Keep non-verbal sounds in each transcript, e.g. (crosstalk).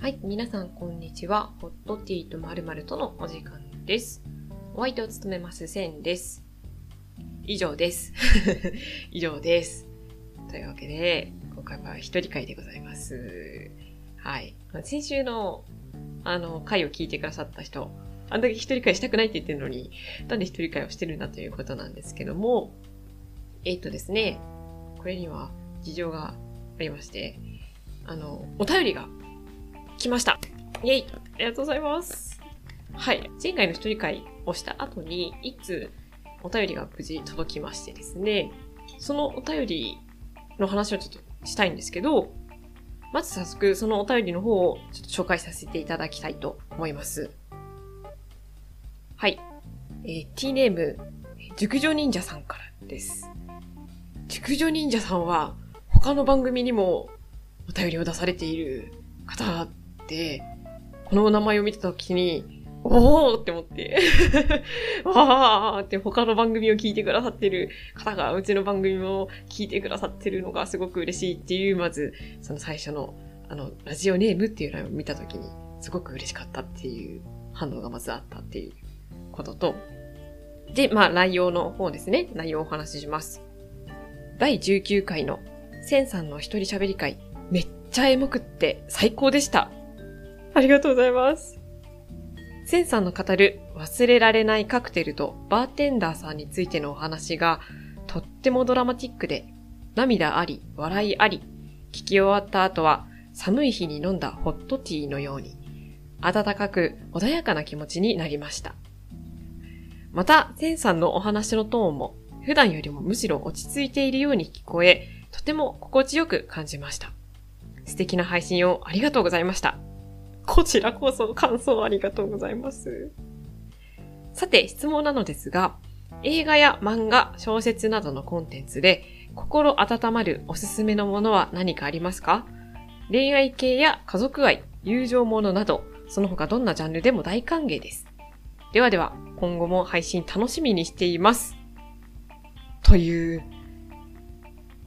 はい、皆さんこんにちは。ホットティーとまるまるとのお時間です。お相手を務めますセンです。以上です。(laughs) 以上です。というわけで、今回は一人会でございます。はい。先週の、あの、回を聞いてくださった人、あんだけ一人会したくないって言ってるのに、なんで一人会をしてるんだということなんですけども、えっ、とですね、これには事情がありまして、あの、お便りが来ました。イェイありがとうございます。はい。前回の一人会をした後に、いつお便りが無事届きましてですね、そのお便りの話をちょっとしたいんですけど、まず早速そのお便りの方をちょっと紹介させていただきたいと思います。はい。えー、T ネーム、熟女忍者さんからです。熟女忍者さんは他の番組にもお便りを出されている方で、このお名前を見たときに、おーって思って、わーって他の番組を聞いてくださってる方がうちの番組も聞いてくださってるのがすごく嬉しいっていう、まず、その最初の、あの、ラジオネームっていうのを見たときに、すごく嬉しかったっていう反応がまずあったっていうことと、で、まあ、内容の方ですね。内容をお話しします。第19回の、センさんの一人喋り会、めっちゃエモくって最高でした。ありがとうございます。センさんの語る忘れられないカクテルとバーテンダーさんについてのお話がとってもドラマティックで涙あり、笑いあり、聞き終わった後は寒い日に飲んだホットティーのように温かく穏やかな気持ちになりました。また、センさんのお話のトーンも普段よりもむしろ落ち着いているように聞こえ、とても心地よく感じました。素敵な配信をありがとうございました。こちらこそ感想ありがとうございます。さて、質問なのですが、映画や漫画、小説などのコンテンツで心温まるおすすめのものは何かありますか？恋愛系や家族愛、友情ものなど、その他どんなジャンルでも大歓迎です。ではでは、今後も配信楽しみにしています。という、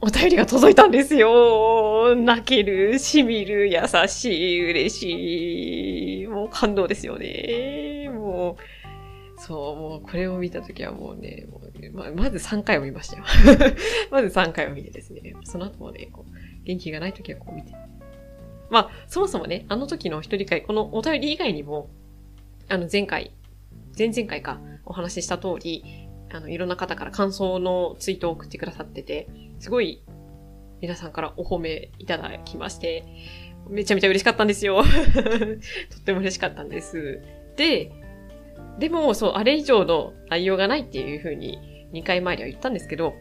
お便りが届いたんですよ。泣ける、しみる、優しい、嬉しい。もう感動ですよね。もう、そう、もうこれを見たときはもうね、もうままず3回を見ましたよ。(laughs) まず3回を見てですね、その後もね、こう元気がないときはこう見て。まあ、そもそもね、あの時の一人会、このお便り以外にも、あの前回、前々回かお話しした通り、あの、いろんな方から感想のツイートを送ってくださってて、すごい皆さんからお褒めいただきまして、めちゃめちゃ嬉しかったんですよ。(laughs) とっても嬉しかったんです。で、でも、そう、あれ以上の内容がないっていうふうに2回前では言ったんですけど、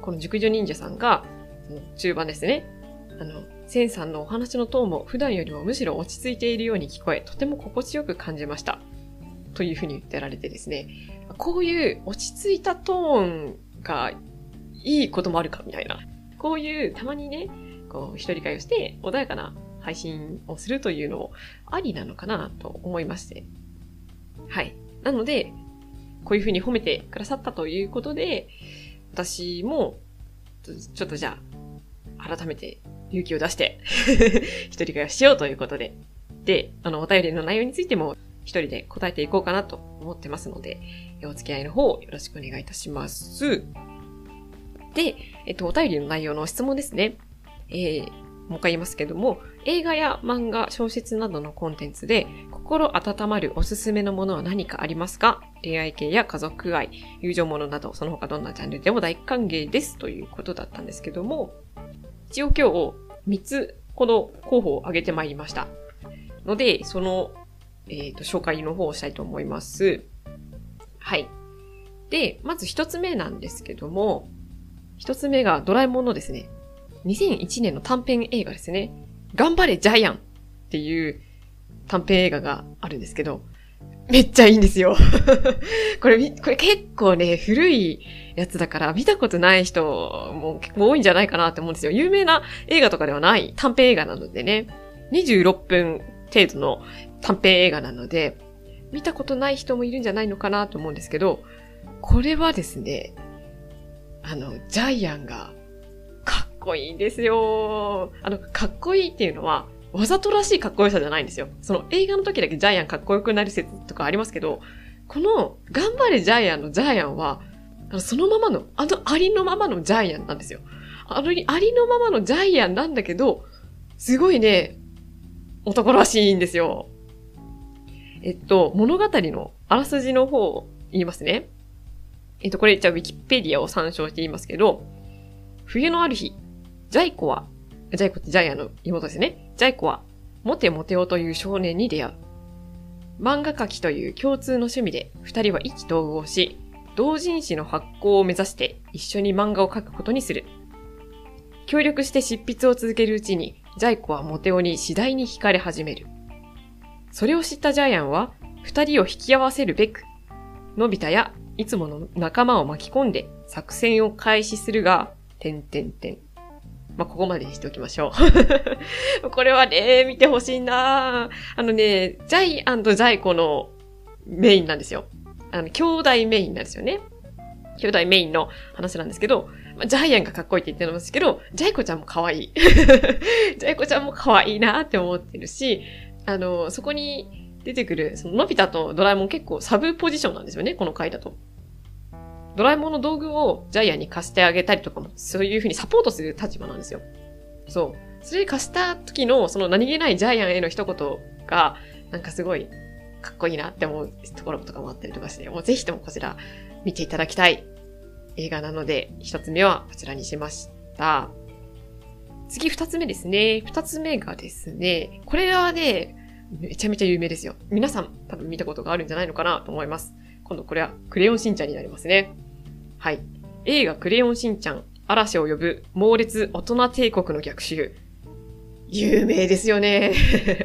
この熟女忍者さんが、中盤ですね、あの、センさんのお話のトーンも普段よりもむしろ落ち着いているように聞こえ、とても心地よく感じました。というふうに言ってられてですね、こういう落ち着いたトーンがいいこともあるかみたいな。こういうたまにね、こう一人会をして穏やかな配信をするというのもありなのかなと思いまして。はい。なので、こういうふうに褒めてくださったということで、私も、ちょっとじゃあ、改めて勇気を出して (laughs) 一人会をしようということで。で、あの、お便りの内容についても一人で答えていこうかなと思ってますので、お付き合いの方よろしくお願いいたします。で、えっと、お便りの内容の質問ですね。えー、もう一回言いますけども、映画や漫画、小説などのコンテンツで心温まるおすすめのものは何かありますか？恋愛系や家族愛、友情ものなど、その他どんなジャンネルでも大歓迎ですということだったんですけども、一応今日3つほど候補を挙げてまいりました。ので、その、えっ、と、紹介の方をしたいと思います。はい。で、まず一つ目なんですけども、一つ目がドラえもんのですね、2001年の短編映画ですね。頑張れジャイアンっていう短編映画があるんですけど、めっちゃいいんですよ。(laughs) これ、これ結構ね、古いやつだから見たことない人も結構多いんじゃないかなって思うんですよ。有名な映画とかではない短編映画なのでね、26分程度の短編映画なので、見たことない人もいるんじゃないのかなと思うんですけど、これはですね、あの、ジャイアンがかっこいいんですよ。あの、かっこいいっていうのは、わざとらしいかっこよさじゃないんですよ。その映画の時だけジャイアンかっこよくなる説とかありますけど、この頑張れジャイアンのジャイアンは、あのそのままの、あのありのままのジャイアンなんですよ。あのありのままのジャイアンなんだけど、すごいね、男らしいんですよ。えっと、物語のあらすじの方を言いますね。えっと、これ、じゃあ、ウィキペディアを参照して言いますけど、冬のある日、ジャイコは、ジャイコってジャイアンの妹ですね。ジャイコは、モテモテオという少年に出会う。漫画描きという共通の趣味で、二人は意気投合し、同人誌の発行を目指して一緒に漫画を描くことにする。協力して執筆を続けるうちに、ジャイコはモテオに次第に惹かれ始める。それを知ったジャイアンは、二人を引き合わせるべく、のび太やいつもの仲間を巻き込んで作戦を開始するが、てんてんてん。まあ、ここまでにしておきましょう。(laughs) これはね、見てほしいなあのね、ジャイアンとジャイコのメインなんですよ。あの、兄弟メインなんですよね。兄弟メインの話なんですけど、まあ、ジャイアンがかっこいいって言ってるんですけど、ジャイコちゃんも可愛い。(laughs) ジャイコちゃんも可愛いなって思ってるし、あの、そこに出てくる、そののび太とドラえもん結構サブポジションなんですよね、この回だと。ドラえもんの道具をジャイアンに貸してあげたりとかも、そういう風にサポートする立場なんですよ。そう。それ貸した時の、その何気ないジャイアンへの一言が、なんかすごい、かっこいいなって思うところとかもあったりとかして、もうぜひともこちら見ていただきたい映画なので、一つ目はこちらにしました。次二つ目ですね。二つ目がですね、これはね、めちゃめちゃ有名ですよ。皆さん多分見たことがあるんじゃないのかなと思います。今度これはクレヨンしんちゃんになりますね。はい。映画クレヨンしんちゃん、嵐を呼ぶ猛烈大人帝国の逆襲。有名ですよね。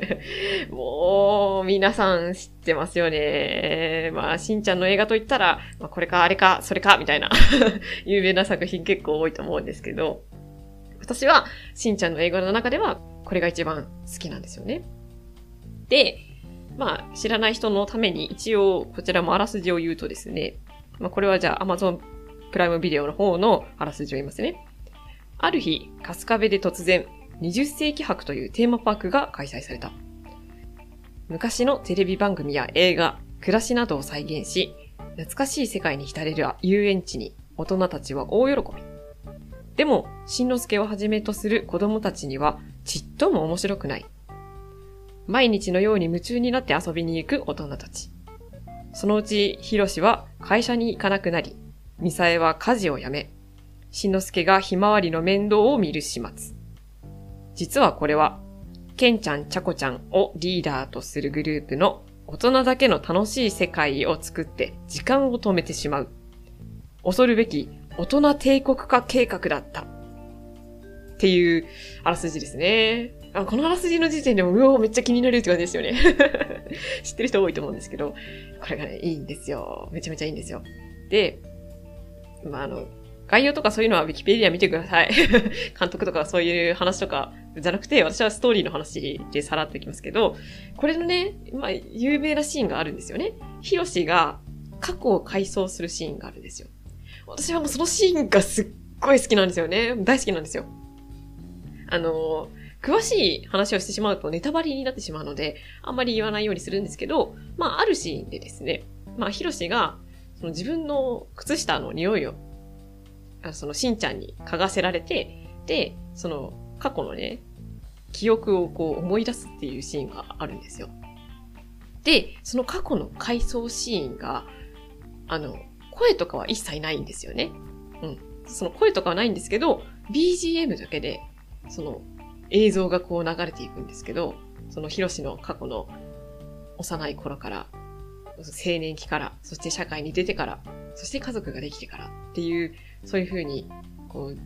(laughs) もう、皆さん知ってますよね。まあ、しんちゃんの映画といったら、まあ、これか、あれか、それか、みたいな (laughs) 有名な作品結構多いと思うんですけど、私は、しんちゃんの映画の中では、これが一番好きなんですよね。で、まあ、知らない人のために一応、こちらもあらすじを言うとですね、まあ、これはじゃあ Amazon プライムビデオの方のあらすじを言いますね。ある日、春日部で突然、20世紀博というテーマパークが開催された。昔のテレビ番組や映画、暮らしなどを再現し、懐かしい世界に浸れる遊園地に大人たちは大喜び。でも、しんのすけをはじめとする子供たちにはちっとも面白くない。毎日のように夢中になって遊びに行く大人たち。そのうち、ひろしは会社に行かなくなり、みさえは家事を辞め、しんのすけがひまわりの面倒を見る始末。実はこれは、けんちゃん、ちゃこちゃんをリーダーとするグループの大人だけの楽しい世界を作って時間を止めてしまう。恐るべき大人帝国化計画だった。っていうあらすじですね。あこのあらすじの時点でも、うおめっちゃ気になるって感じですよね。(laughs) 知ってる人多いと思うんですけど、これがね、いいんですよ。めちゃめちゃいいんですよ。で、まあ、あの、概要とかそういうのは Wikipedia 見てください。(laughs) 監督とかそういう話とかじゃなくて、私はストーリーの話でさらっていきますけど、これのね、まあ、有名なシーンがあるんですよね。ヒロシが過去を回想するシーンがあるんですよ。私はもうそのシーンがすっごい好きなんですよね。大好きなんですよ。あの、詳しい話をしてしまうとネタバレになってしまうので、あんまり言わないようにするんですけど、まあ、あるシーンでですね、まあ、ヒロシが、その自分の靴下の匂いを、そのしんちゃんに嗅がせられて、で、その過去のね、記憶をこう思い出すっていうシーンがあるんですよ。で、その過去の回想シーンが、あの、声とかは一切ないんですよね。うん。その声とかはないんですけど、BGM だけで、その映像がこう流れていくんですけど、そのヒロシの過去の幼い頃から、青年期から、そして社会に出てから、そして家族ができてからっていう、そういう風に、こう、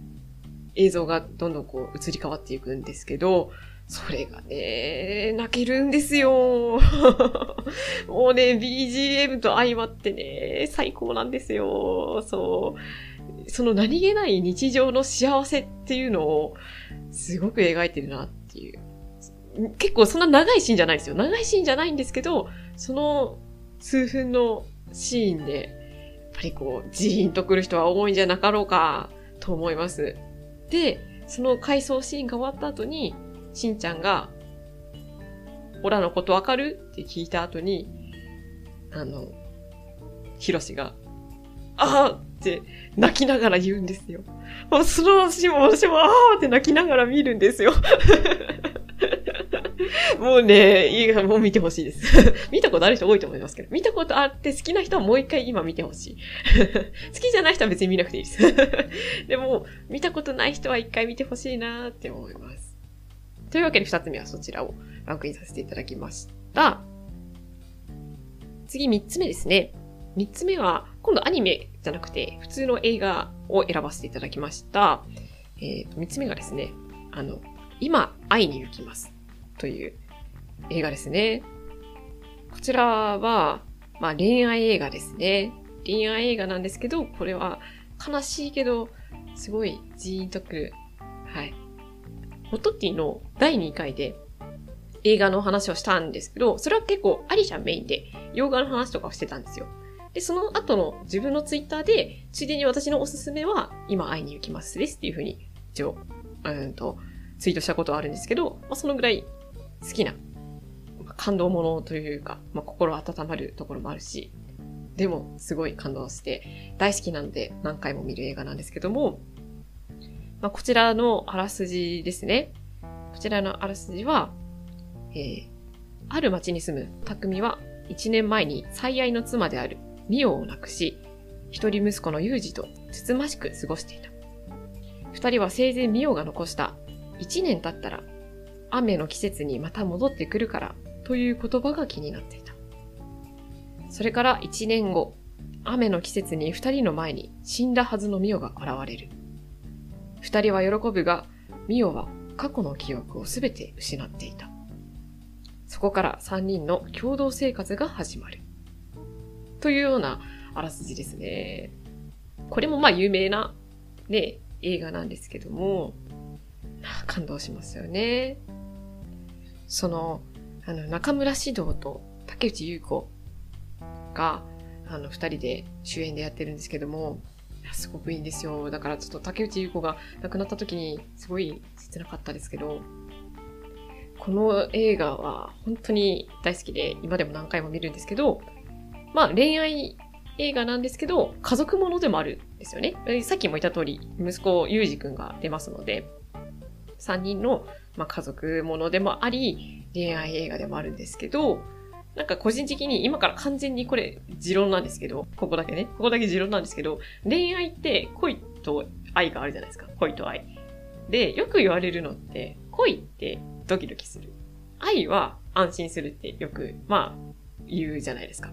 映像がどんどんこう移り変わっていくんですけど、それがね、泣けるんですよ。(laughs) もうね、BGM と相まってね、最高なんですよ。そう。その何気ない日常の幸せっていうのを、すごく描いてるなっていう。結構そんな長いシーンじゃないですよ。長いシーンじゃないんですけど、その数分のシーンで、やっぱりこう、ジーンと来る人は多いんじゃなかろうか、と思います。で、その回想シーンが終わった後に、しんちゃんが、オラのことわかる？って聞いた後に、あの、ヒロシが、ああって泣きながら言うんですよ。もうその私も私もああって泣きながら見るんですよ。(laughs) もうね、いいもう見てほしいです。(laughs) 見たことある人多いと思いますけど、見たことあって好きな人はもう一回今見てほしい。(laughs) 好きじゃない人は別に見なくていいです。でも、見たことない人は一回見てほしいなーって思います。というわけで二つ目はそちらをランクインさせていただきました。次三つ目ですね。三つ目は、今度アニメじゃなくて、普通の映画を選ばせていただきました。えー、三つ目がですね、あの、今、会いに行きます。という映画ですね。こちらは、まあ恋愛映画ですね。恋愛映画なんですけど、これは悲しいけど、すごいジーンとくる。はい。ホットティの第2回で映画の話をしたんですけど、それは結構アリちゃんメインで洋画の話とかをしてたんですよ。で、その後の自分のツイッターで、ついでに私のおすすめは、今会いに行きますですっていうふうに、一応、うんと、ツイートしたことはあるんですけど、まあ、そのぐらい好きな、感動ものというか、まあ、心温まるところもあるし、でも、すごい感動して、大好きなんで何回も見る映画なんですけども、まあ、こちらのあらすじですね。こちらのあらすじは、えー、ある町に住む匠は1年前に最愛の妻であるミオを亡くし、一人息子のユージとつつましく過ごしていた。二人は生前ミオが残した1年経ったら雨の季節にまた戻ってくるからという言葉が気になっていた。それから1年後、雨の季節に二人の前に死んだはずのミオが現れる。二人は喜ぶが、ミオは過去の記憶をすべて失っていた。そこから三人の共同生活が始まる。というようなあらすじですね。これもまあ有名なね、映画なんですけども、感動しますよね。その、あの、中村獅童と竹内優子が、あの、二人で主演でやってるんですけども、すごくいいんですよ。だからちょっと竹内優子が亡くなった時にすごい切なかったですけど、この映画は本当に大好きで、今でも何回も見るんですけど、まあ恋愛映画なんですけど、家族ものでもあるんですよね。さっきも言った通り、息子、ゆうじくんが出ますので、3人の、まあ、家族ものでもあり、恋愛映画でもあるんですけど、なんか個人的に今から完全にこれ持論なんですけど、ここだけね、ここだけ持論なんですけど、恋愛って恋と愛があるじゃないですか。恋と愛。で、よく言われるのって、恋ってドキドキする。愛は安心するってよく、まあ、言うじゃないですか。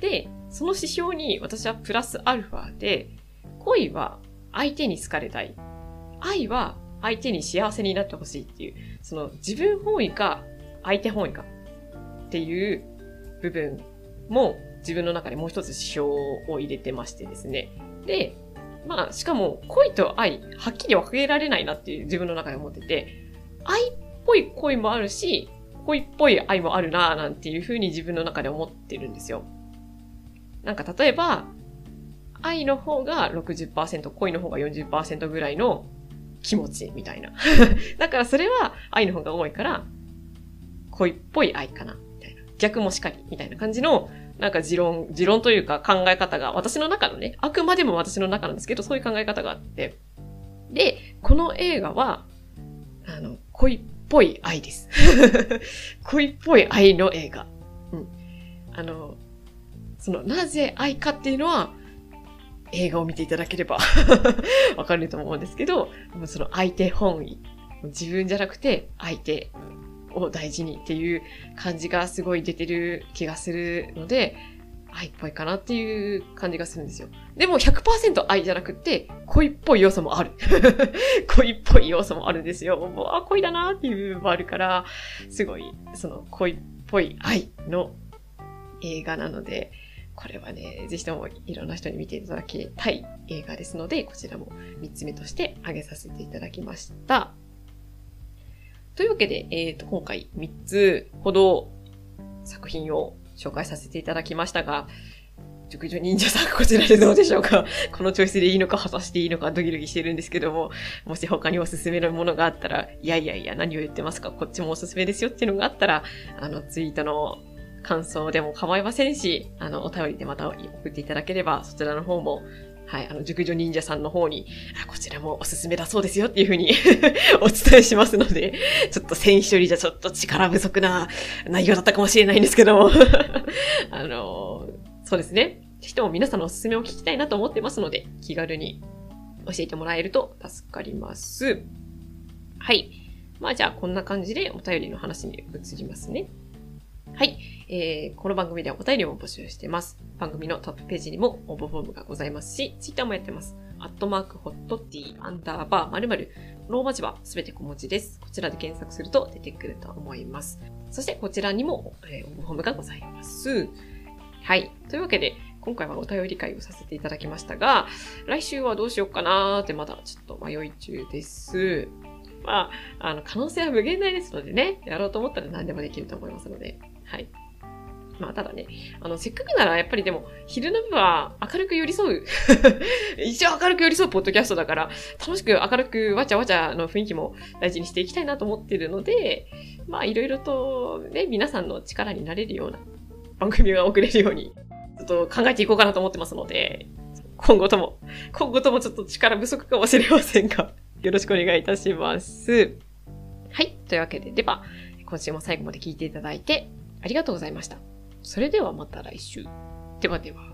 で、その指標に私はプラスアルファで、恋は相手に好かれたい。愛は相手に幸せになってほしいっていう、その自分本位か相手本位かっていう部分も自分の中でもう一つ指標を入れてましてですね。で、まあ、しかも恋と愛、はっきり分けられないなっていう自分の中で思ってて、愛っぽい恋もあるし、恋っぽい愛もあるなぁなんていうふうに自分の中で思ってるんですよ。なんか例えば、愛の方が60%、恋の方が40%ぐらいの気持ちみたいな。(laughs) だからそれは愛の方が多いから、恋っぽい愛かな、みたいな。逆もしかり、みたいな感じの、なんか持論、持論というか考え方が、私の中のね、あくまでも私の中なんですけど、そういう考え方があって。で、この映画は、あの、恋っぽい愛です。(laughs) 恋っぽい愛の映画。うん。あの、その、なぜ愛かっていうのは、映画を見ていただければ (laughs) わかると思うんですけど、その相手本位。自分じゃなくて相手を大事にっていう感じがすごい出てる気がするので、愛っぽいかなっていう感じがするんですよ。でも100%愛じゃなくて、恋っぽい要素もある。(laughs) 恋っぽい要素もあるんですよ。もう、あ、恋だなっていう部分もあるから、すごい、その恋っぽい愛の映画なので、これはね、ぜひともいろんな人に見ていただきたい映画ですので、こちらも3つ目として挙げさせていただきました。というわけで、えっ、ー、と、今回3つほど作品を紹介させていただきましたが、熟女忍者さん、こちらでどうでしょうか？(laughs) このチョイスでいいのか、果たしていいのか、ドキドキしてるんですけども、もし他におすすめのものがあったら、いやいやいや、何を言ってますか？こっちもおすすめですよっていうのがあったら、あの、ツイートの感想でも構いませんし、あの、お便りでまた送っていただければ、そちらの方も、はい、あの、熟女忍者さんの方に、あこちらもおすすめだそうですよっていうふうに (laughs) お伝えしますので、ちょっと選手よりじゃちょっと力不足な内容だったかもしれないんですけども (laughs) あの、そうですね。ぜひとも皆さんのおすすめを聞きたいなと思ってますので、気軽に教えてもらえると助かります。はい。まあじゃあこんな感じでお便りの話に移りますね。はい。えー、この番組ではお便りを募集してます。番組のトップページにも応募フォームがございますし、ツイッターもやってます。アットマークホットティーアンダーバー〇〇ローマ字はすべて小文字です。こちらで検索すると出てくると思います。そしてこちらにも、えー、応募フォームがございます。はい。というわけで、今回はお便り会をさせていただきましたが、来週はどうしようかなーってまだちょっと迷い中です。まあ、あの、可能性は無限大ですのでね、やろうと思ったら何でもできると思いますので、はい。まあ、ただね、あの、せっかくならやっぱりでも、昼の部は明るく寄り添う。(laughs) 一応明るく寄り添うポッドキャストだから、楽しく明るくわちゃわちゃの雰囲気も大事にしていきたいなと思ってるので、まあ、いろいろとね、皆さんの力になれるような番組が送れるように、ちょっと考えていこうかなと思ってますので、今後とも、今後ともちょっと力不足かもしれませんが、よろしくお願いいたします。はい。というわけで、では、今週も最後まで聞いていただいて、ありがとうございました。それではまた来週。ではでは。